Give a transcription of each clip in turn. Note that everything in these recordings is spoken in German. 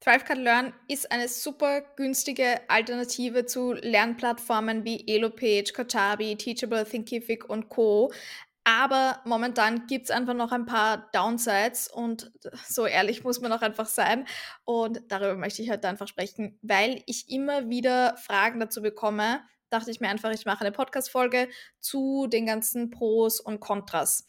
ThriveCard Learn ist eine super günstige Alternative zu Lernplattformen wie EloPage, Kajabi, Teachable, Thinkific und Co. Aber momentan gibt es einfach noch ein paar Downsides und so ehrlich muss man auch einfach sein. Und darüber möchte ich heute einfach sprechen, weil ich immer wieder Fragen dazu bekomme. Dachte ich mir einfach, ich mache eine Podcast-Folge zu den ganzen Pros und Kontras.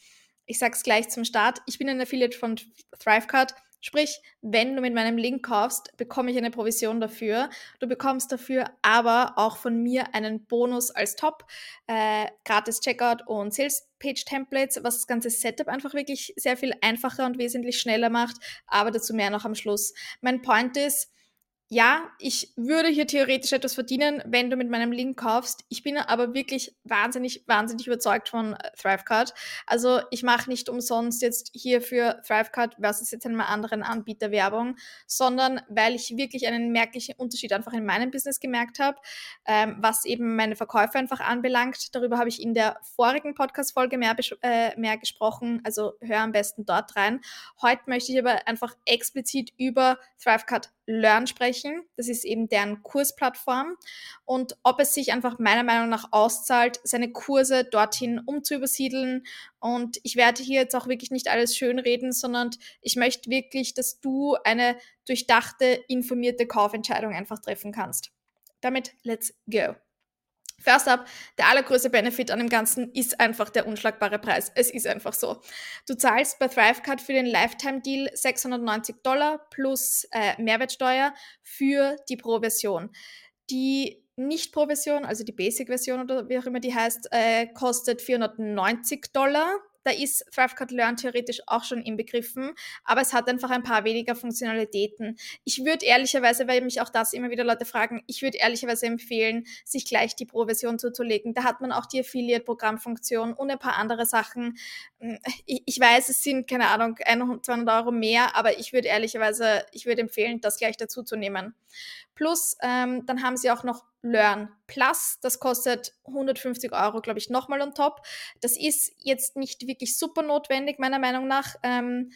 Ich sage es gleich zum Start. Ich bin ein Affiliate von ThriveCard. Sprich, wenn du mit meinem Link kaufst, bekomme ich eine Provision dafür. Du bekommst dafür aber auch von mir einen Bonus als Top, äh, gratis Checkout und Sales Page Templates, was das ganze Setup einfach wirklich sehr viel einfacher und wesentlich schneller macht. Aber dazu mehr noch am Schluss. Mein Point ist, ja, ich würde hier theoretisch etwas verdienen, wenn du mit meinem Link kaufst. Ich bin aber wirklich wahnsinnig, wahnsinnig überzeugt von äh, ThriveCard. Also ich mache nicht umsonst jetzt hier für ThriveCard versus jetzt einem anderen Anbieter Werbung, sondern weil ich wirklich einen merklichen Unterschied einfach in meinem Business gemerkt habe, ähm, was eben meine Verkäufe einfach anbelangt. Darüber habe ich in der vorigen Podcast-Folge mehr, äh, mehr gesprochen, also hör am besten dort rein. Heute möchte ich aber einfach explizit über ThriveCard Learn sprechen. Das ist eben deren Kursplattform. Und ob es sich einfach meiner Meinung nach auszahlt, seine Kurse dorthin umzuübersiedeln. Und ich werde hier jetzt auch wirklich nicht alles schönreden, sondern ich möchte wirklich, dass du eine durchdachte, informierte Kaufentscheidung einfach treffen kannst. Damit, let's go. First up, der allergrößte Benefit an dem Ganzen ist einfach der unschlagbare Preis. Es ist einfach so. Du zahlst bei ThriveCard für den Lifetime-Deal 690 Dollar plus äh, Mehrwertsteuer für die Pro-Version. Die Nicht-Pro-Version, also die Basic-Version oder wie auch immer die heißt, äh, kostet 490 Dollar da ist ThriveCard Learn theoretisch auch schon inbegriffen, aber es hat einfach ein paar weniger Funktionalitäten. Ich würde ehrlicherweise, weil mich auch das immer wieder Leute fragen, ich würde ehrlicherweise empfehlen, sich gleich die Pro-Version zuzulegen. Da hat man auch die Affiliate-Programmfunktion und ein paar andere Sachen. Hm, ich, ich, weiß, es sind, keine Ahnung, 100, 200 Euro mehr, aber ich würde ehrlicherweise, ich würde empfehlen, das gleich dazu zu nehmen. Plus, ähm, dann haben sie auch noch Learn Plus. Das kostet 150 Euro, glaube ich, nochmal on top. Das ist jetzt nicht wirklich super notwendig, meiner Meinung nach. Ähm,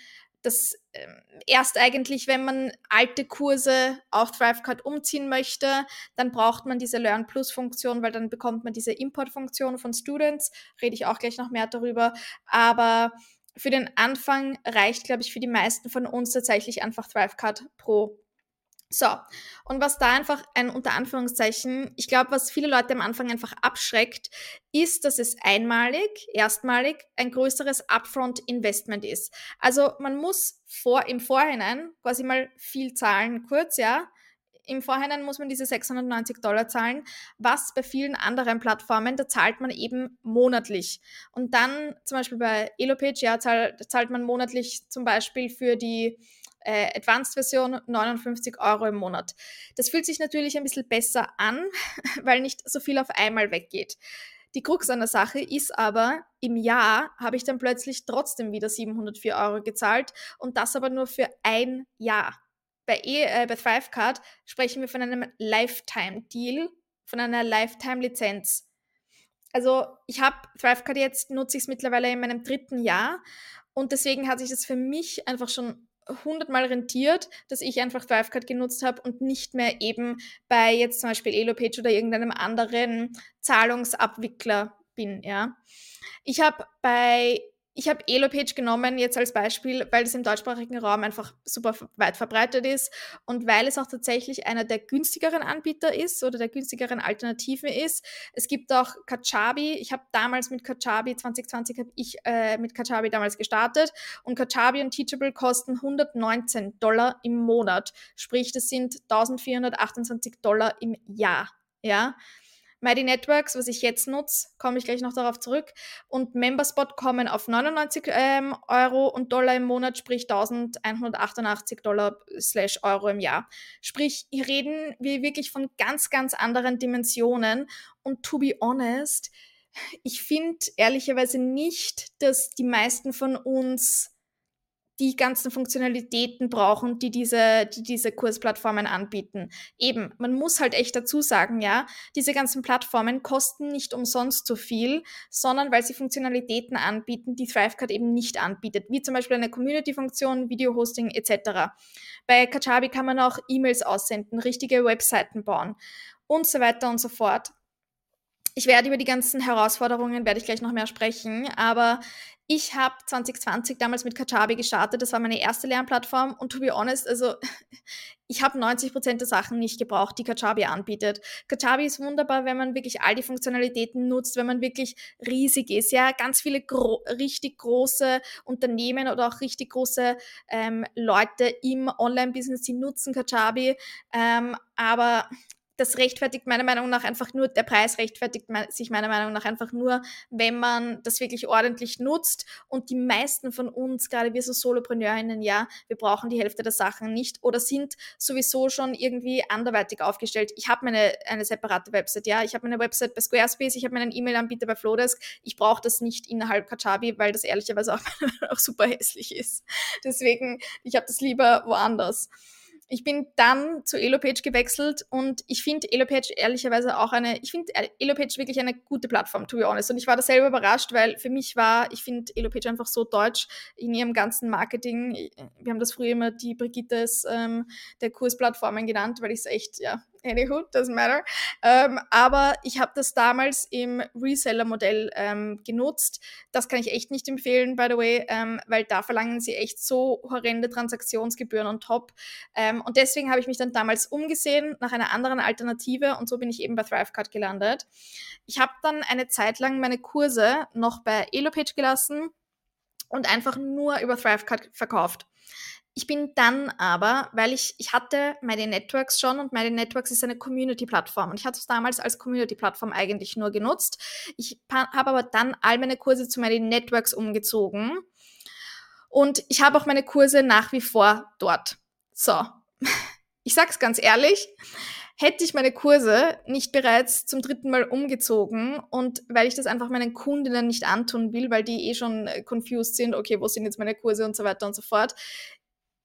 das ähm, erst eigentlich, wenn man alte Kurse auf ThriveCard umziehen möchte, dann braucht man diese Learn Plus Funktion, weil dann bekommt man diese Import-Funktion von Students. Rede ich auch gleich noch mehr darüber. Aber für den Anfang reicht, glaube ich, für die meisten von uns tatsächlich einfach ThriveCard Pro. So, und was da einfach ein unter Anführungszeichen, ich glaube, was viele Leute am Anfang einfach abschreckt, ist, dass es einmalig, erstmalig ein größeres Upfront-Investment ist. Also man muss vor, im Vorhinein quasi mal viel zahlen, kurz, ja. Im Vorhinein muss man diese 690 Dollar zahlen, was bei vielen anderen Plattformen, da zahlt man eben monatlich. Und dann zum Beispiel bei EloPage, ja, zahlt, zahlt man monatlich zum Beispiel für die äh, Advanced-Version 59 Euro im Monat. Das fühlt sich natürlich ein bisschen besser an, weil nicht so viel auf einmal weggeht. Die Krux an der Sache ist aber, im Jahr habe ich dann plötzlich trotzdem wieder 704 Euro gezahlt und das aber nur für ein Jahr. Bei, e, äh, bei ThriveCard sprechen wir von einem Lifetime-Deal, von einer Lifetime-Lizenz. Also ich habe ThriveCard jetzt, nutze ich es mittlerweile in meinem dritten Jahr und deswegen hat sich das für mich einfach schon hundertmal rentiert, dass ich einfach ThriveCard genutzt habe und nicht mehr eben bei jetzt zum Beispiel EloPage oder irgendeinem anderen Zahlungsabwickler bin, ja. Ich habe bei ich habe Elopage genommen jetzt als Beispiel, weil es im deutschsprachigen Raum einfach super weit verbreitet ist und weil es auch tatsächlich einer der günstigeren Anbieter ist oder der günstigeren Alternativen ist. Es gibt auch Kajabi. Ich habe damals mit Kajabi, 2020 habe ich äh, mit Kajabi damals gestartet und Kajabi und Teachable kosten 119 Dollar im Monat. Sprich, das sind 1428 Dollar im Jahr. Ja, Mighty Networks, was ich jetzt nutze, komme ich gleich noch darauf zurück. Und Memberspot kommen auf 99 ähm, Euro und Dollar im Monat, sprich 1188 Dollar slash Euro im Jahr. Sprich, hier reden wir wirklich von ganz, ganz anderen Dimensionen. Und to be honest, ich finde ehrlicherweise nicht, dass die meisten von uns die ganzen Funktionalitäten brauchen, die diese, die diese Kursplattformen anbieten. Eben, man muss halt echt dazu sagen, ja, diese ganzen Plattformen kosten nicht umsonst so viel, sondern weil sie Funktionalitäten anbieten, die Thrivecard eben nicht anbietet, wie zum Beispiel eine Community-Funktion, Video-Hosting etc. Bei Kajabi kann man auch E-Mails aussenden, richtige Webseiten bauen und so weiter und so fort. Ich werde über die ganzen Herausforderungen, werde ich gleich noch mehr sprechen, aber ich habe 2020 damals mit Kajabi gestartet. Das war meine erste Lernplattform. Und to be honest, also ich habe 90 Prozent der Sachen nicht gebraucht, die Kajabi anbietet. Kajabi ist wunderbar, wenn man wirklich all die Funktionalitäten nutzt, wenn man wirklich riesig ist. Ja, ganz viele gro richtig große Unternehmen oder auch richtig große ähm, Leute im Online-Business, die nutzen Kajabi. Ähm, aber das rechtfertigt meiner Meinung nach einfach nur, der Preis rechtfertigt sich meiner Meinung nach einfach nur, wenn man das wirklich ordentlich nutzt. Und die meisten von uns, gerade wir so Solopreneurinnen, ja, wir brauchen die Hälfte der Sachen nicht oder sind sowieso schon irgendwie anderweitig aufgestellt. Ich habe meine eine separate Website, ja, ich habe meine Website bei Squarespace, ich habe meinen E-Mail-Anbieter bei Flowdesk. Ich brauche das nicht innerhalb Kajabi, weil das ehrlicherweise auch, auch super hässlich ist. Deswegen, ich habe das lieber woanders ich bin dann zu Elopage gewechselt und ich finde Elopage ehrlicherweise auch eine, ich finde Elopage wirklich eine gute Plattform, to be honest. Und ich war da selber überrascht, weil für mich war, ich finde Elopage einfach so deutsch in ihrem ganzen Marketing. Wir haben das früher immer die Brigittes ähm, der Kursplattformen genannt, weil ich es echt, ja, Anywho, doesn't matter. Ähm, aber ich habe das damals im Reseller-Modell ähm, genutzt. Das kann ich echt nicht empfehlen, by the way, ähm, weil da verlangen sie echt so horrende Transaktionsgebühren on top. Ähm, und deswegen habe ich mich dann damals umgesehen nach einer anderen Alternative und so bin ich eben bei Thrivecard gelandet. Ich habe dann eine Zeit lang meine Kurse noch bei Elopage gelassen und einfach nur über Thrivecard verkauft. Ich bin dann aber, weil ich, ich hatte meine Networks schon und meine Networks ist eine Community-Plattform und ich hatte es damals als Community-Plattform eigentlich nur genutzt. Ich habe aber dann all meine Kurse zu meinen Networks umgezogen und ich habe auch meine Kurse nach wie vor dort. So, ich sag's ganz ehrlich, hätte ich meine Kurse nicht bereits zum dritten Mal umgezogen und weil ich das einfach meinen Kundinnen nicht antun will, weil die eh schon confused sind, okay, wo sind jetzt meine Kurse und so weiter und so fort,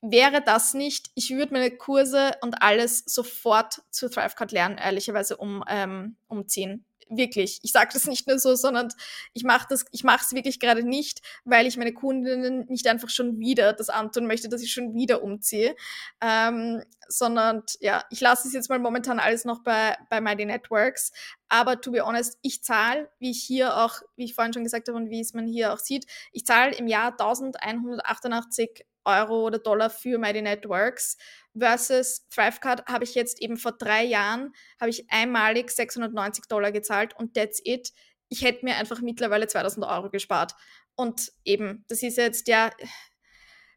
wäre das nicht, ich würde meine Kurse und alles sofort zu Thrivecard lernen, ehrlicherweise um, ähm, umziehen. Wirklich. Ich sage das nicht nur so, sondern ich mache das, ich mache es wirklich gerade nicht, weil ich meine Kundinnen nicht einfach schon wieder das antun möchte, dass ich schon wieder umziehe, ähm, sondern ja, ich lasse es jetzt mal momentan alles noch bei, bei Mighty Networks. Aber to be honest, ich zahle, wie ich hier auch, wie ich vorhin schon gesagt habe und wie es man hier auch sieht, ich zahle im Jahr 1188 Euro oder Dollar für Mighty Networks versus Thrivecard habe ich jetzt eben vor drei Jahren, habe ich einmalig 690 Dollar gezahlt und that's it. Ich hätte mir einfach mittlerweile 2000 Euro gespart. Und eben, das ist jetzt ja,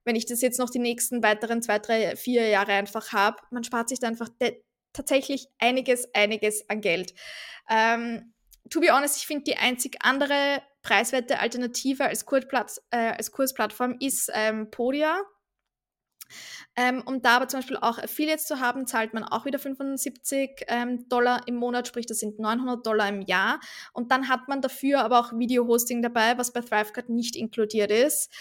wenn ich das jetzt noch die nächsten weiteren zwei, drei, vier Jahre einfach habe, man spart sich da einfach tatsächlich einiges, einiges an Geld. Ähm, to be honest, ich finde die einzig andere preiswerte Alternative als, Kursplatz, äh, als Kursplattform ist ähm, Podia. Ähm, um da aber zum Beispiel auch Affiliates zu haben, zahlt man auch wieder 75 ähm, Dollar im Monat, sprich das sind 900 Dollar im Jahr. Und dann hat man dafür aber auch Video-Hosting dabei, was bei Thrivecard nicht inkludiert ist.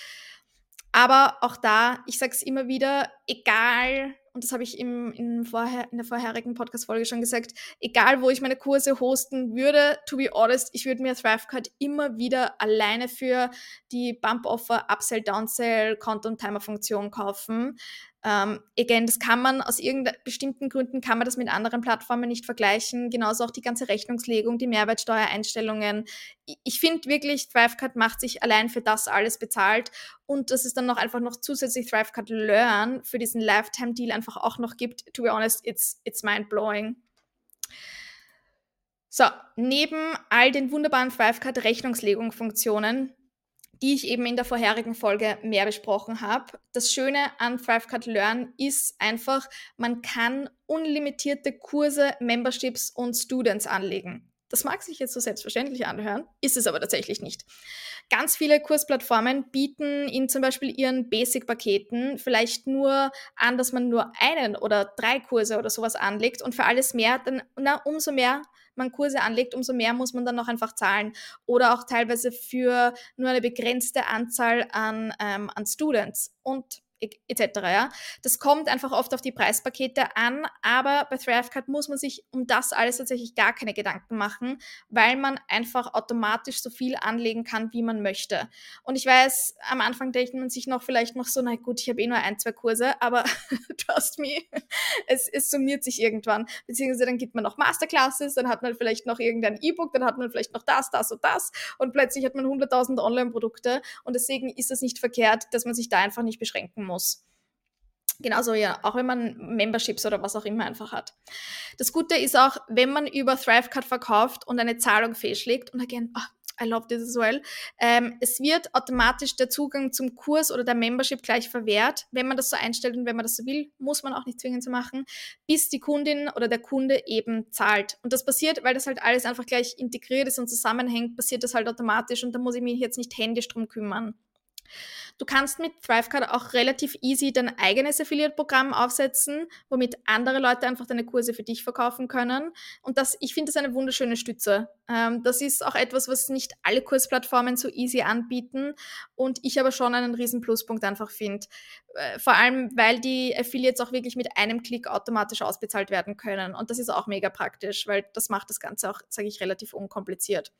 Aber auch da, ich sage es immer wieder, egal und das habe ich im, in, vorher, in der vorherigen Podcast-Folge schon gesagt, egal wo ich meine Kurse hosten würde, to be honest, ich würde mir Thrivecard immer wieder alleine für die Bump-Offer, Upsell, Downsell, Content-Timer-Funktion kaufen. Ähm, again, das kann man aus irgendeinen bestimmten Gründen kann man das mit anderen Plattformen nicht vergleichen. Genauso auch die ganze Rechnungslegung, die Mehrwertsteuereinstellungen. Ich, ich finde wirklich, Thrivecard macht sich allein für das alles bezahlt und dass es dann noch einfach noch zusätzlich Thrivecard Learn für diesen Lifetime-Deal einfach auch noch gibt. To be honest, it's, it's mind-blowing. So, neben all den wunderbaren Thrivecard Rechnungslegungsfunktionen die ich eben in der vorherigen Folge mehr besprochen habe. Das Schöne an Thrivecard Learn ist einfach, man kann unlimitierte Kurse, Memberships und Students anlegen. Das mag sich jetzt so selbstverständlich anhören, ist es aber tatsächlich nicht. Ganz viele Kursplattformen bieten in zum Beispiel ihren Basic-Paketen vielleicht nur an, dass man nur einen oder drei Kurse oder sowas anlegt und für alles mehr, dann na, umso mehr man Kurse anlegt, umso mehr muss man dann noch einfach zahlen. Oder auch teilweise für nur eine begrenzte Anzahl an, ähm, an Students. Und etc. Ja. Das kommt einfach oft auf die Preispakete an, aber bei Thrivecard muss man sich um das alles tatsächlich gar keine Gedanken machen, weil man einfach automatisch so viel anlegen kann, wie man möchte. Und ich weiß, am Anfang denkt man sich noch vielleicht noch so, na gut, ich habe eh nur ein, zwei Kurse, aber trust me, es, es summiert sich irgendwann. Beziehungsweise dann gibt man noch Masterclasses, dann hat man vielleicht noch irgendein E-Book, dann hat man vielleicht noch das, das und das und plötzlich hat man 100.000 Online-Produkte und deswegen ist es nicht verkehrt, dass man sich da einfach nicht beschränken muss muss. Genauso ja, auch wenn man Memberships oder was auch immer einfach hat. Das Gute ist auch, wenn man über Thrivecard verkauft und eine Zahlung fehlschlägt, und again, oh, I love this as well, ähm, es wird automatisch der Zugang zum Kurs oder der Membership gleich verwehrt. Wenn man das so einstellt und wenn man das so will, muss man auch nicht zwingend so machen, bis die Kundin oder der Kunde eben zahlt. Und das passiert, weil das halt alles einfach gleich integriert ist und zusammenhängt, passiert das halt automatisch und da muss ich mich jetzt nicht händisch drum kümmern. Du kannst mit Thrivecard auch relativ easy dein eigenes Affiliate-Programm aufsetzen, womit andere Leute einfach deine Kurse für dich verkaufen können. Und das, ich finde das eine wunderschöne Stütze. Ähm, das ist auch etwas, was nicht alle Kursplattformen so easy anbieten und ich aber schon einen riesen Pluspunkt einfach finde. Äh, vor allem, weil die Affiliates auch wirklich mit einem Klick automatisch ausbezahlt werden können. Und das ist auch mega praktisch, weil das macht das Ganze auch, sage ich, relativ unkompliziert.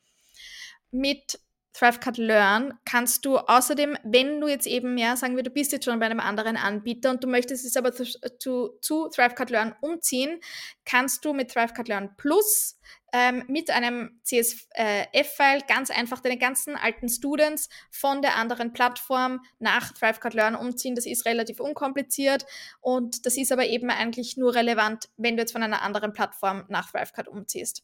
Mit Thrivecard Learn kannst du außerdem, wenn du jetzt eben mehr, sagen wir, du bist jetzt schon bei einem anderen Anbieter und du möchtest es aber zu, zu, zu Thrivecard Learn umziehen, kannst du mit Thrivecard Learn Plus ähm, mit einem CSV-File ganz einfach deine ganzen alten Students von der anderen Plattform nach Thrivecard Learn umziehen. Das ist relativ unkompliziert und das ist aber eben eigentlich nur relevant, wenn du jetzt von einer anderen Plattform nach Thrivecard umziehst.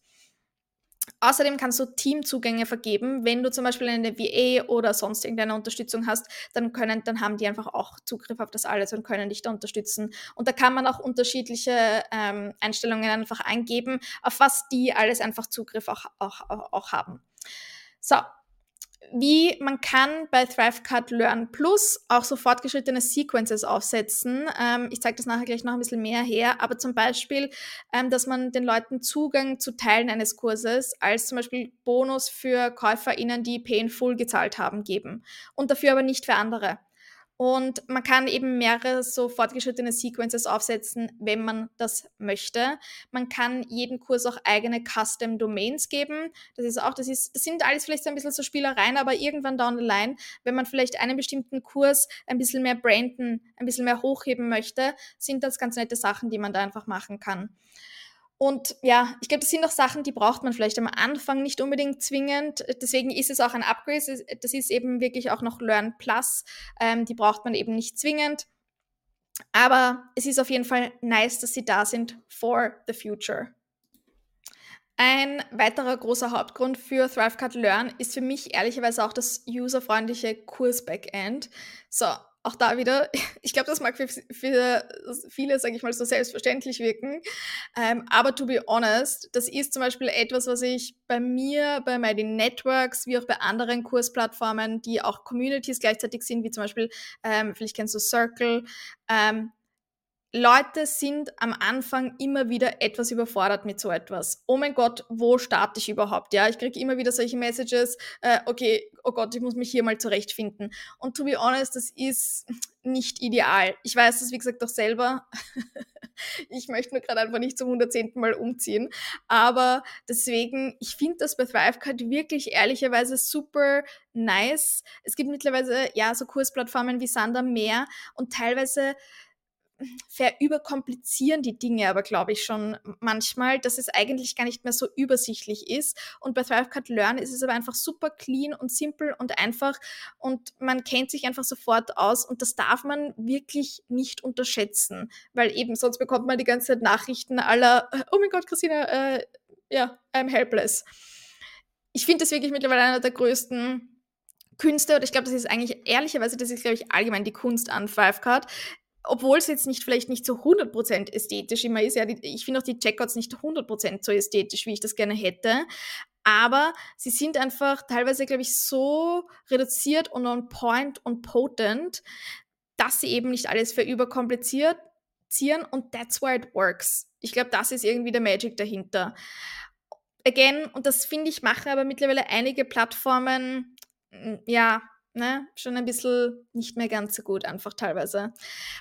Außerdem kannst du Teamzugänge vergeben. Wenn du zum Beispiel eine VA oder sonst irgendeine Unterstützung hast, dann können, dann haben die einfach auch Zugriff auf das alles und können dich da unterstützen. Und da kann man auch unterschiedliche ähm, Einstellungen einfach eingeben, auf was die alles einfach Zugriff auch, auch, auch, auch haben. So, wie man kann bei Thrivecard Learn Plus auch so fortgeschrittene Sequences aufsetzen. Ähm, ich zeige das nachher gleich noch ein bisschen mehr her, aber zum Beispiel, ähm, dass man den Leuten Zugang zu Teilen eines Kurses als zum Beispiel Bonus für KäuferInnen, die Pay in Full gezahlt haben, geben und dafür aber nicht für andere. Und man kann eben mehrere so fortgeschrittene Sequences aufsetzen, wenn man das möchte. Man kann jeden Kurs auch eigene Custom Domains geben. Das ist auch, das ist, das sind alles vielleicht so ein bisschen so Spielereien, aber irgendwann down the line, wenn man vielleicht einen bestimmten Kurs ein bisschen mehr branden, ein bisschen mehr hochheben möchte, sind das ganz nette Sachen, die man da einfach machen kann. Und ja, ich glaube, das sind auch Sachen, die braucht man vielleicht am Anfang nicht unbedingt zwingend. Deswegen ist es auch ein Upgrade. Das ist eben wirklich auch noch Learn Plus. Ähm, die braucht man eben nicht zwingend. Aber es ist auf jeden Fall nice, dass sie da sind for the future. Ein weiterer großer Hauptgrund für Thrivecard Learn ist für mich ehrlicherweise auch das userfreundliche Kurs-Backend. So, auch da wieder, ich glaube, das mag für, für viele, sage ich mal, so selbstverständlich wirken. Ähm, aber to be honest, das ist zum Beispiel etwas, was ich bei mir, bei meinen Networks, wie auch bei anderen Kursplattformen, die auch Communities gleichzeitig sind, wie zum Beispiel, ähm, vielleicht kennst du Circle, ähm, Leute sind am Anfang immer wieder etwas überfordert mit so etwas. Oh mein Gott, wo starte ich überhaupt? Ja, ich kriege immer wieder solche Messages, äh, okay, oh Gott, ich muss mich hier mal zurechtfinden. Und to be honest, das ist nicht ideal. Ich weiß das, wie gesagt, doch selber. ich möchte mir gerade einfach nicht zum 110. Mal umziehen. Aber deswegen, ich finde das bei Thrivecard wirklich ehrlicherweise super nice. Es gibt mittlerweile, ja, so Kursplattformen wie Sander mehr und teilweise verüberkomplizieren die Dinge aber, glaube ich, schon manchmal, dass es eigentlich gar nicht mehr so übersichtlich ist. Und bei Thrivecard Learn ist es aber einfach super clean und simpel und einfach und man kennt sich einfach sofort aus und das darf man wirklich nicht unterschätzen, weil eben sonst bekommt man die ganze Zeit Nachrichten aller, oh mein Gott, Christina, äh, ja, I'm helpless. Ich finde das wirklich mittlerweile einer der größten Künste, oder ich glaube, das ist eigentlich ehrlicherweise, das ist, glaube ich, allgemein die Kunst an Fivecard, obwohl es jetzt nicht vielleicht nicht so 100% ästhetisch immer ist. Ja, die, ich finde auch die Checkouts nicht 100% so ästhetisch, wie ich das gerne hätte. Aber sie sind einfach teilweise, glaube ich, so reduziert und on point und potent, dass sie eben nicht alles für überkompliziert zieren und that's why it works. Ich glaube, das ist irgendwie der Magic dahinter. Again, und das finde ich, machen aber mittlerweile einige Plattformen, ja, ne, schon ein bisschen nicht mehr ganz so gut, einfach teilweise.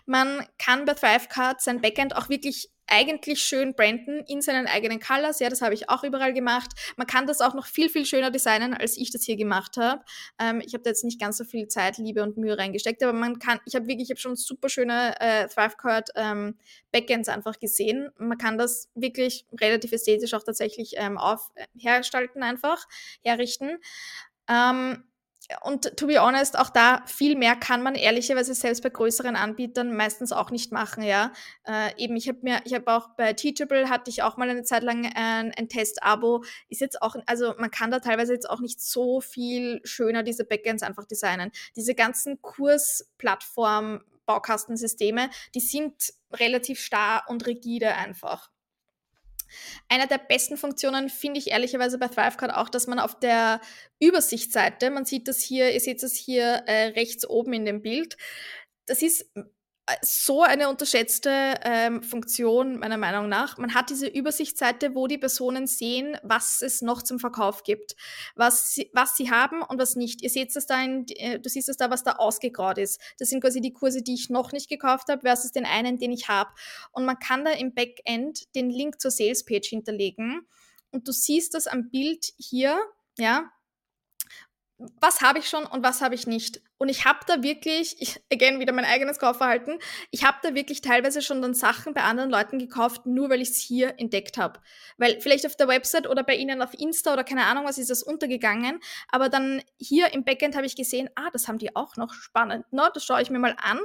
Man kann bei Thrivecard sein Backend auch wirklich eigentlich schön branden in seinen eigenen Colors. Ja, das habe ich auch überall gemacht. Man kann das auch noch viel, viel schöner designen, als ich das hier gemacht habe. Ähm, ich habe da jetzt nicht ganz so viel Zeit, Liebe und Mühe reingesteckt, aber man kann, ich habe wirklich, ich habe schon super schöne äh, Thrivecard ähm, Backends einfach gesehen. Man kann das wirklich relativ ästhetisch auch tatsächlich ähm, auf, äh, hergestalten einfach, herrichten. Ähm, und to be honest, auch da viel mehr kann man ehrlicherweise selbst bei größeren Anbietern meistens auch nicht machen, ja. Äh, eben, ich habe mir, ich habe auch bei Teachable hatte ich auch mal eine Zeit lang ein, ein Test-Abo. Ist jetzt auch, also man kann da teilweise jetzt auch nicht so viel schöner diese Backends einfach designen. Diese ganzen Kursplattform Baukastensysteme, die sind relativ starr und rigide einfach. Einer der besten Funktionen finde ich ehrlicherweise bei Thrivecard auch, dass man auf der Übersichtsseite, man sieht das hier, ihr seht das hier äh, rechts oben in dem Bild, das ist so eine unterschätzte ähm, Funktion, meiner Meinung nach. Man hat diese Übersichtsseite, wo die Personen sehen, was es noch zum Verkauf gibt, was sie, was sie haben und was nicht. Ihr seht es da, in, äh, du siehst es da, was da ausgegraut ist. Das sind quasi die Kurse, die ich noch nicht gekauft habe, versus den einen, den ich habe. Und man kann da im Backend den Link zur Salespage hinterlegen. Und du siehst das am Bild hier, ja, was habe ich schon und was habe ich nicht. Und ich habe da wirklich, ich, again, wieder mein eigenes Kaufverhalten, ich habe da wirklich teilweise schon dann Sachen bei anderen Leuten gekauft, nur weil ich es hier entdeckt habe. Weil vielleicht auf der Website oder bei ihnen auf Insta oder keine Ahnung was ist das untergegangen, aber dann hier im Backend habe ich gesehen, ah, das haben die auch noch spannend. No, das schaue ich mir mal an.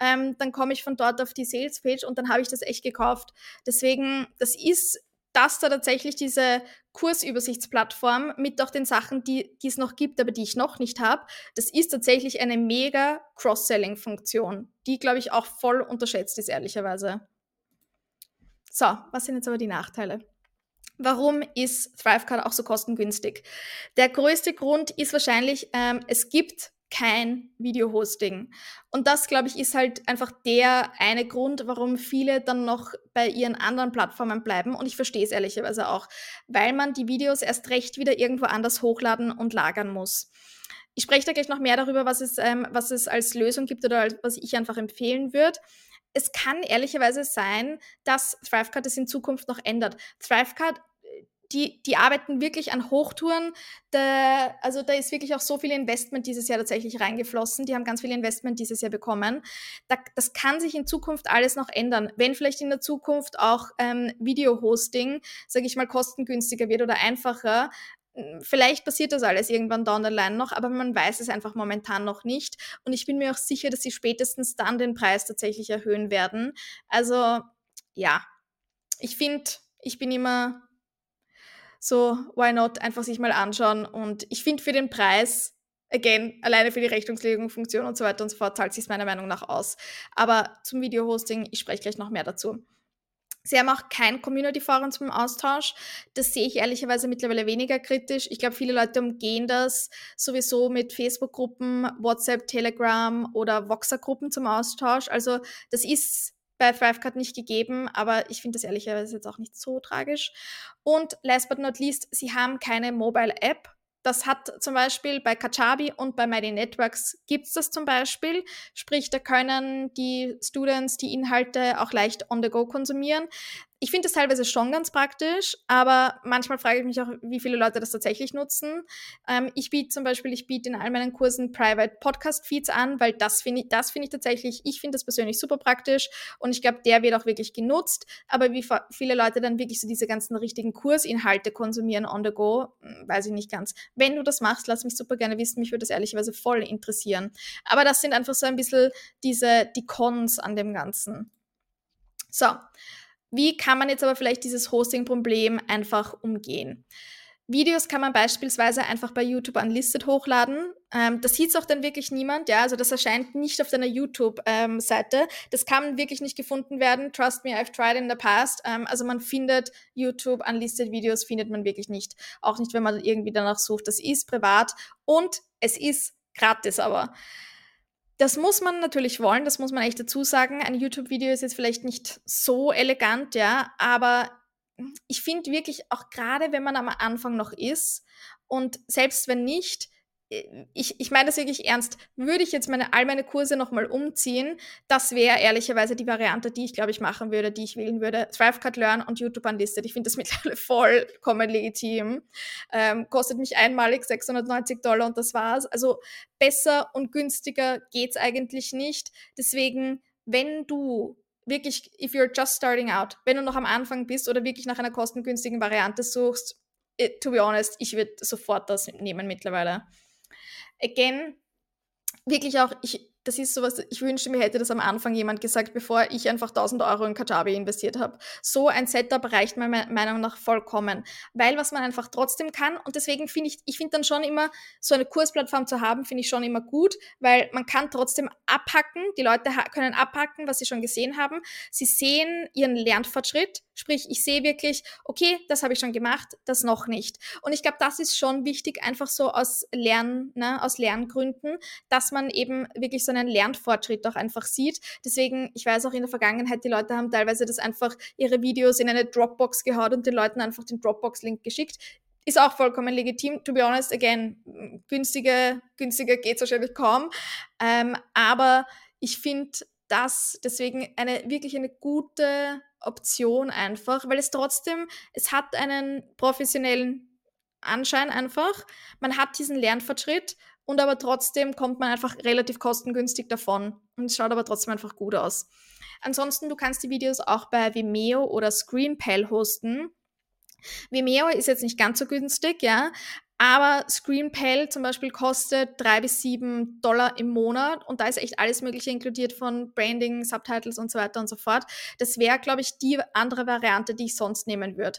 Ähm, dann komme ich von dort auf die Sales-Page und dann habe ich das echt gekauft. Deswegen, das ist dass da tatsächlich diese Kursübersichtsplattform mit auch den Sachen, die, es noch gibt, aber die ich noch nicht habe, das ist tatsächlich eine mega Cross-Selling-Funktion, die, glaube ich, auch voll unterschätzt ist, ehrlicherweise. So, was sind jetzt aber die Nachteile? Warum ist Thrivecard auch so kostengünstig? Der größte Grund ist wahrscheinlich, ähm, es gibt kein Video-Hosting. Und das, glaube ich, ist halt einfach der eine Grund, warum viele dann noch bei ihren anderen Plattformen bleiben. Und ich verstehe es ehrlicherweise auch, weil man die Videos erst recht wieder irgendwo anders hochladen und lagern muss. Ich spreche da gleich noch mehr darüber, was es, ähm, was es als Lösung gibt oder was ich einfach empfehlen würde. Es kann ehrlicherweise sein, dass Thrivecard es in Zukunft noch ändert. Thrivecard die, die arbeiten wirklich an Hochtouren. Da, also da ist wirklich auch so viel Investment dieses Jahr tatsächlich reingeflossen. Die haben ganz viel Investment dieses Jahr bekommen. Da, das kann sich in Zukunft alles noch ändern. Wenn vielleicht in der Zukunft auch ähm, Video-Hosting, sage ich mal, kostengünstiger wird oder einfacher, Vielleicht passiert das alles irgendwann down the line noch, aber man weiß es einfach momentan noch nicht. Und ich bin mir auch sicher, dass sie spätestens dann den Preis tatsächlich erhöhen werden. Also ja, ich finde, ich bin immer so, why not, einfach sich mal anschauen. Und ich finde für den Preis, again, alleine für die Rechnungslegung, Funktion und so weiter und so fort, zahlt sich meiner Meinung nach aus. Aber zum Video-Hosting, ich spreche gleich noch mehr dazu. Sie haben auch kein Community-Forum zum Austausch. Das sehe ich ehrlicherweise mittlerweile weniger kritisch. Ich glaube, viele Leute umgehen das sowieso mit Facebook-Gruppen, WhatsApp, Telegram oder Voxer-Gruppen zum Austausch. Also das ist bei Thrivecard nicht gegeben, aber ich finde das ehrlicherweise jetzt auch nicht so tragisch. Und last but not least, sie haben keine Mobile App. Das hat zum Beispiel bei Kajabi und bei Mighty Networks gibt es das zum Beispiel. Sprich, da können die Students die Inhalte auch leicht on the go konsumieren. Ich finde das teilweise schon ganz praktisch, aber manchmal frage ich mich auch, wie viele Leute das tatsächlich nutzen. Ähm, ich biete zum Beispiel, ich biete in all meinen Kursen Private Podcast Feeds an, weil das finde ich, das finde ich tatsächlich, ich finde das persönlich super praktisch und ich glaube, der wird auch wirklich genutzt. Aber wie viele Leute dann wirklich so diese ganzen richtigen Kursinhalte konsumieren on the go, hm, weiß ich nicht ganz. Wenn du das machst, lass mich super gerne wissen. Mich würde das ehrlicherweise voll interessieren. Aber das sind einfach so ein bisschen diese, die Cons an dem Ganzen. So. Wie kann man jetzt aber vielleicht dieses Hosting-Problem einfach umgehen? Videos kann man beispielsweise einfach bei YouTube Unlisted hochladen. Ähm, das sieht auch dann wirklich niemand, ja. Also das erscheint nicht auf deiner YouTube-Seite. Ähm, das kann wirklich nicht gefunden werden. Trust me, I've tried in the past. Ähm, also man findet YouTube Unlisted Videos findet man wirklich nicht. Auch nicht, wenn man irgendwie danach sucht. Das ist privat und es ist gratis, aber das muss man natürlich wollen, das muss man echt dazu sagen. Ein YouTube-Video ist jetzt vielleicht nicht so elegant, ja, aber ich finde wirklich auch gerade, wenn man am Anfang noch ist und selbst wenn nicht, ich, ich meine das wirklich ernst, würde ich jetzt meine, all meine Kurse nochmal umziehen, das wäre ehrlicherweise die Variante, die ich, glaube ich, machen würde, die ich wählen würde. ThriveCut Learn und YouTube Unlisted. Ich finde das mittlerweile vollkommen legitim. Ähm, kostet mich einmalig 690 Dollar und das war's. Also besser und günstiger geht's eigentlich nicht. Deswegen, wenn du wirklich, if you're just starting out, wenn du noch am Anfang bist oder wirklich nach einer kostengünstigen Variante suchst, äh, to be honest, ich würde sofort das nehmen mittlerweile. Again, wirklich auch, ich, das ist sowas, ich wünschte mir hätte das am Anfang jemand gesagt, bevor ich einfach 1000 Euro in Kajabi investiert habe. So ein Setup reicht meiner Meinung nach vollkommen, weil was man einfach trotzdem kann und deswegen finde ich, ich finde dann schon immer, so eine Kursplattform zu haben, finde ich schon immer gut, weil man kann trotzdem abhacken, die Leute können abhacken, was sie schon gesehen haben, sie sehen ihren Lernfortschritt, sprich, ich sehe wirklich, okay, das habe ich schon gemacht, das noch nicht. Und ich glaube, das ist schon wichtig, einfach so aus Lern, ne, aus Lerngründen, dass man eben wirklich so einen Lernfortschritt auch einfach sieht. Deswegen, ich weiß auch in der Vergangenheit, die Leute haben teilweise das einfach ihre Videos in eine Dropbox gehaut und den Leuten einfach den Dropbox-Link geschickt. Ist auch vollkommen legitim. To be honest, again, günstiger, günstiger geht es wahrscheinlich kaum. Ähm, aber ich finde das deswegen eine wirklich eine gute Option einfach, weil es trotzdem, es hat einen professionellen Anschein einfach. Man hat diesen Lernfortschritt und aber trotzdem kommt man einfach relativ kostengünstig davon und es schaut aber trotzdem einfach gut aus. Ansonsten, du kannst die Videos auch bei Vimeo oder ScreenPal hosten. Vimeo ist jetzt nicht ganz so günstig, ja, aber ScreenPal zum Beispiel kostet drei bis sieben Dollar im Monat und da ist echt alles Mögliche inkludiert von Branding, Subtitles und so weiter und so fort. Das wäre, glaube ich, die andere Variante, die ich sonst nehmen würde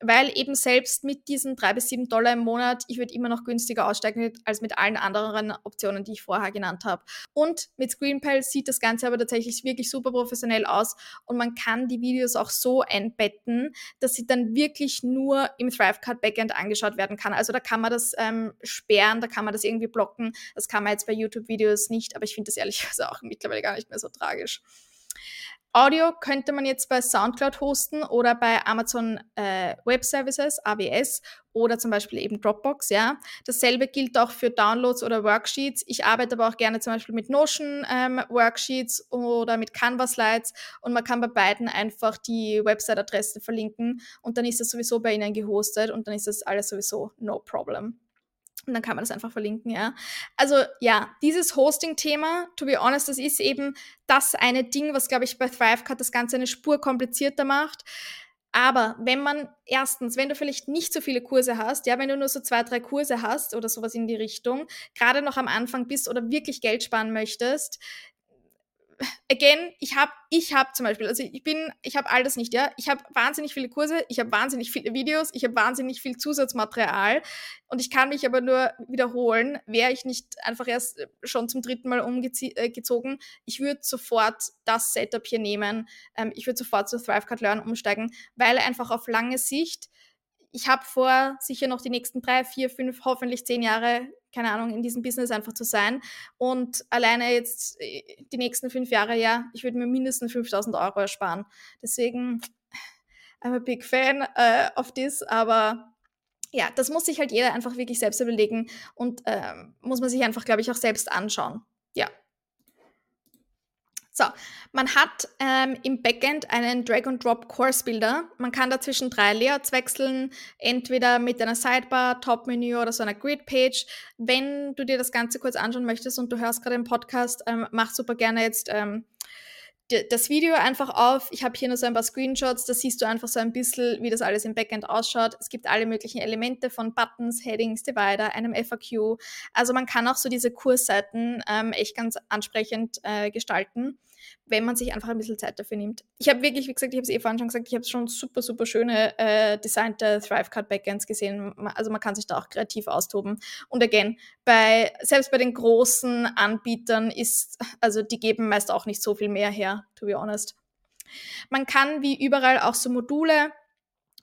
weil eben selbst mit diesen drei bis sieben Dollar im Monat, ich würde immer noch günstiger aussteigen als mit allen anderen Optionen, die ich vorher genannt habe. Und mit ScreenPal sieht das Ganze aber tatsächlich wirklich super professionell aus und man kann die Videos auch so einbetten, dass sie dann wirklich nur im ThriveCard Backend angeschaut werden kann. Also da kann man das ähm, sperren, da kann man das irgendwie blocken. Das kann man jetzt bei YouTube-Videos nicht, aber ich finde das ehrlicherweise auch mittlerweile gar nicht mehr so tragisch. Audio könnte man jetzt bei SoundCloud hosten oder bei Amazon äh, Web Services, AWS oder zum Beispiel eben Dropbox, ja. Dasselbe gilt auch für Downloads oder Worksheets. Ich arbeite aber auch gerne zum Beispiel mit Notion ähm, Worksheets oder mit Canva Slides und man kann bei beiden einfach die Website-Adresse verlinken und dann ist das sowieso bei Ihnen gehostet und dann ist das alles sowieso no problem. Und dann kann man das einfach verlinken, ja. Also ja, dieses Hosting-Thema, to be honest, das ist eben das eine Ding, was, glaube ich, bei ThriveCut das Ganze eine Spur komplizierter macht. Aber wenn man erstens, wenn du vielleicht nicht so viele Kurse hast, ja, wenn du nur so zwei, drei Kurse hast oder sowas in die Richtung, gerade noch am Anfang bist oder wirklich Geld sparen möchtest, again, ich habe ich hab zum Beispiel, also ich bin, ich habe all das nicht, ja. Ich habe wahnsinnig viele Kurse, ich habe wahnsinnig viele Videos, ich habe wahnsinnig viel Zusatzmaterial und ich kann mich aber nur wiederholen, wäre ich nicht einfach erst äh, schon zum dritten Mal umgezogen, äh, ich würde sofort das Setup hier nehmen, ähm, ich würde sofort zu ThriveCard Learn umsteigen, weil einfach auf lange Sicht ich habe vor, sicher noch die nächsten drei, vier, fünf, hoffentlich zehn Jahre, keine Ahnung, in diesem Business einfach zu sein. Und alleine jetzt äh, die nächsten fünf Jahre, ja, ich würde mir mindestens 5000 Euro ersparen. Deswegen, I'm a big fan uh, of this, aber ja, das muss sich halt jeder einfach wirklich selbst überlegen und äh, muss man sich einfach, glaube ich, auch selbst anschauen. Ja, so, man hat ähm, im Backend einen Drag-and-Drop-Course-Builder. Man kann dazwischen drei Layouts wechseln, entweder mit einer Sidebar, Top-Menü oder so einer Grid-Page. Wenn du dir das Ganze kurz anschauen möchtest und du hörst gerade den Podcast, ähm, mach super gerne jetzt ähm, das Video einfach auf. Ich habe hier nur so ein paar Screenshots, da siehst du einfach so ein bisschen, wie das alles im Backend ausschaut. Es gibt alle möglichen Elemente von Buttons, Headings, Divider, einem FAQ. Also man kann auch so diese Kursseiten ähm, echt ganz ansprechend äh, gestalten. Wenn man sich einfach ein bisschen Zeit dafür nimmt. Ich habe wirklich, wie gesagt, ich habe es eh vorhin schon gesagt, ich habe schon super, super schöne äh, designte Thrivecard Backends gesehen. Also man kann sich da auch kreativ austoben. Und again, bei, selbst bei den großen Anbietern ist, also die geben meist auch nicht so viel mehr her, to be honest. Man kann wie überall auch so Module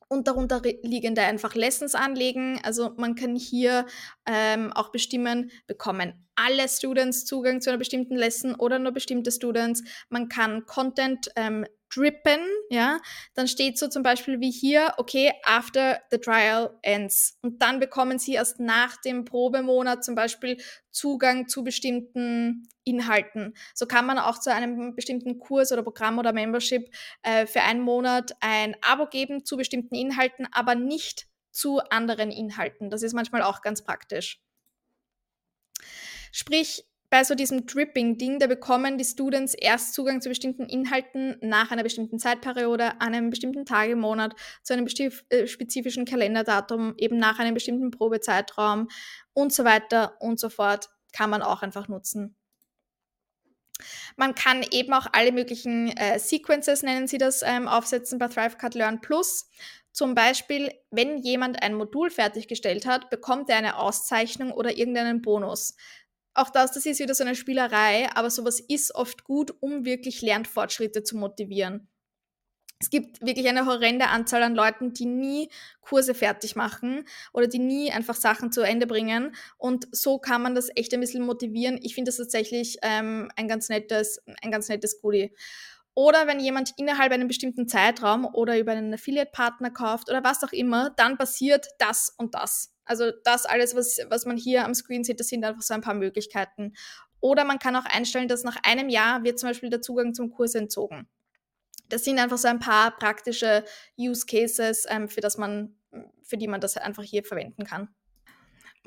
und darunter liegende einfach Lessons anlegen. Also man kann hier ähm, auch bestimmen, bekommen alle Students Zugang zu einer bestimmten Lesson oder nur bestimmte Students. Man kann Content ähm, drippen, ja, dann steht so zum Beispiel wie hier, okay, after the trial ends. Und dann bekommen Sie erst nach dem Probemonat zum Beispiel Zugang zu bestimmten Inhalten. So kann man auch zu einem bestimmten Kurs oder Programm oder Membership äh, für einen Monat ein Abo geben zu bestimmten Inhalten, aber nicht zu anderen Inhalten. Das ist manchmal auch ganz praktisch. Sprich, bei so diesem Dripping-Ding, da bekommen die Students erst Zugang zu bestimmten Inhalten nach einer bestimmten Zeitperiode, an einem bestimmten Tag im Monat, zu einem äh, spezifischen Kalenderdatum, eben nach einem bestimmten Probezeitraum und so weiter und so fort, kann man auch einfach nutzen. Man kann eben auch alle möglichen äh, Sequences, nennen sie das, ähm, aufsetzen bei ThriveCut Learn Plus. Zum Beispiel, wenn jemand ein Modul fertiggestellt hat, bekommt er eine Auszeichnung oder irgendeinen Bonus auch das, das ist wieder so eine Spielerei, aber sowas ist oft gut, um wirklich Lernfortschritte zu motivieren. Es gibt wirklich eine horrende Anzahl an Leuten, die nie Kurse fertig machen oder die nie einfach Sachen zu Ende bringen. Und so kann man das echt ein bisschen motivieren. Ich finde das tatsächlich ähm, ein, ganz nettes, ein ganz nettes Goodie. Oder wenn jemand innerhalb einem bestimmten Zeitraum oder über einen Affiliate-Partner kauft oder was auch immer, dann passiert das und das. Also das alles, was, was man hier am Screen sieht, das sind einfach so ein paar Möglichkeiten. Oder man kann auch einstellen, dass nach einem Jahr wird zum Beispiel der Zugang zum Kurs entzogen. Das sind einfach so ein paar praktische Use Cases, ähm, für, das man, für die man das einfach hier verwenden kann.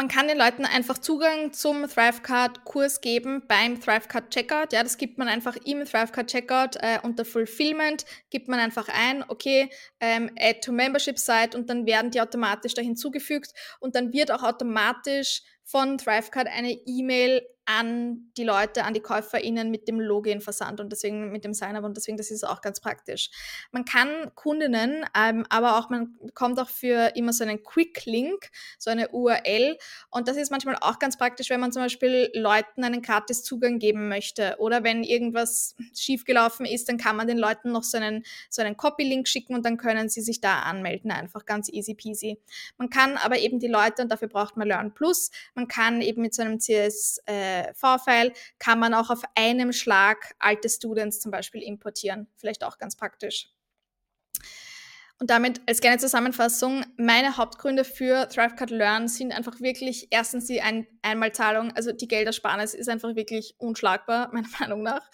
Man kann den Leuten einfach Zugang zum ThriveCard-Kurs geben beim ThriveCard-Checkout. Ja, das gibt man einfach im ThriveCard-Checkout äh, unter Fulfillment, gibt man einfach ein, okay, ähm, Add to Membership Site und dann werden die automatisch da hinzugefügt und dann wird auch automatisch von ThriveCard eine E-Mail an die Leute, an die KäuferInnen mit dem Login-Versand und deswegen mit dem Sign-up und deswegen, das ist auch ganz praktisch. Man kann Kundinnen, ähm, aber auch man bekommt auch für immer so einen Quick-Link, so eine URL und das ist manchmal auch ganz praktisch, wenn man zum Beispiel Leuten einen Gratis-Zugang geben möchte oder wenn irgendwas schiefgelaufen ist, dann kann man den Leuten noch so einen, so einen Copy-Link schicken und dann können sie sich da anmelden, einfach ganz easy peasy. Man kann aber eben die Leute, und dafür braucht man Learn Plus, man kann eben mit so einem CS äh, V-File kann man auch auf einem Schlag alte Students zum Beispiel importieren. Vielleicht auch ganz praktisch. Und damit als kleine Zusammenfassung, meine Hauptgründe für ThriveCard Learn sind einfach wirklich erstens die Ein Einmalzahlung, also die Geldersparnis ist einfach wirklich unschlagbar, meiner Meinung nach.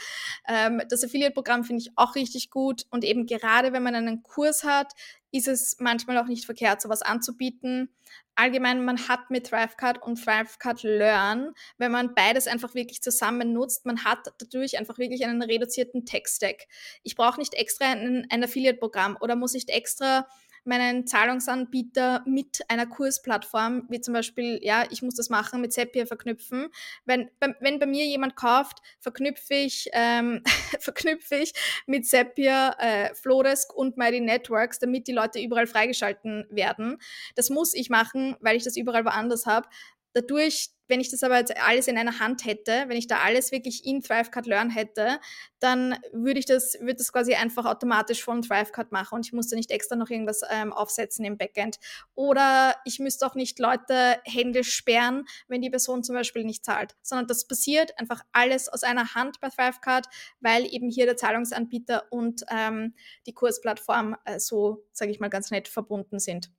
Ähm, das Affiliate-Programm finde ich auch richtig gut und eben gerade wenn man einen Kurs hat, ist es manchmal auch nicht verkehrt, sowas anzubieten allgemein, man hat mit ThriveCard und ThriveCard Learn, wenn man beides einfach wirklich zusammen nutzt, man hat dadurch einfach wirklich einen reduzierten Tech-Stack. Ich brauche nicht extra ein, ein Affiliate-Programm oder muss nicht extra meinen Zahlungsanbieter mit einer Kursplattform, wie zum Beispiel, ja, ich muss das machen, mit Zapier verknüpfen. Wenn, wenn bei mir jemand kauft, verknüpfe ich, ähm, verknüpfe ich mit Zapier, äh, Flowdesk und Mighty Networks, damit die Leute überall freigeschalten werden. Das muss ich machen, weil ich das überall woanders habe. Dadurch, wenn ich das aber jetzt alles in einer Hand hätte, wenn ich da alles wirklich in ThriveCard Learn hätte, dann würde ich das, würde das quasi einfach automatisch von ThriveCard machen und ich musste nicht extra noch irgendwas ähm, aufsetzen im Backend. Oder ich müsste auch nicht Leute händisch sperren, wenn die Person zum Beispiel nicht zahlt, sondern das passiert einfach alles aus einer Hand bei ThriveCard, weil eben hier der Zahlungsanbieter und ähm, die Kursplattform äh, so, sage ich mal, ganz nett verbunden sind.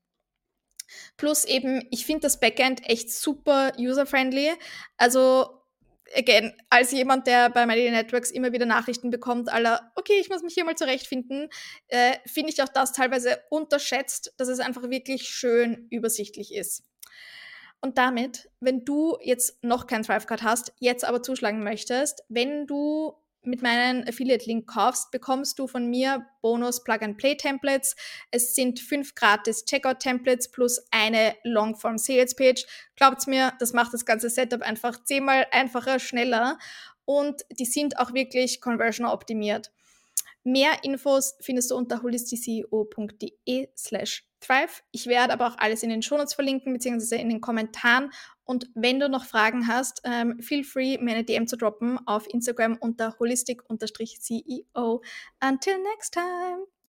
Plus eben, ich finde das Backend echt super user-friendly. Also, again, als jemand, der bei Melody Networks immer wieder Nachrichten bekommt, aller, okay, ich muss mich hier mal zurechtfinden, äh, finde ich auch das teilweise unterschätzt, dass es einfach wirklich schön übersichtlich ist. Und damit, wenn du jetzt noch kein ThriveCard hast, jetzt aber zuschlagen möchtest, wenn du mit meinem Affiliate-Link kaufst, bekommst du von mir Bonus Plug-and-Play-Templates. Es sind fünf gratis Checkout-Templates plus eine Long-Form-Sales-Page. Glaubt's mir, das macht das ganze Setup einfach zehnmal einfacher, schneller. und die sind auch wirklich conversion optimiert. Mehr Infos findest du unter holisticeo.de slash thrive. Ich werde aber auch alles in den Shownotes verlinken, beziehungsweise in den Kommentaren. Und wenn du noch Fragen hast, ähm, feel free, mir eine DM zu droppen auf Instagram unter holistic-ceo. Until next time!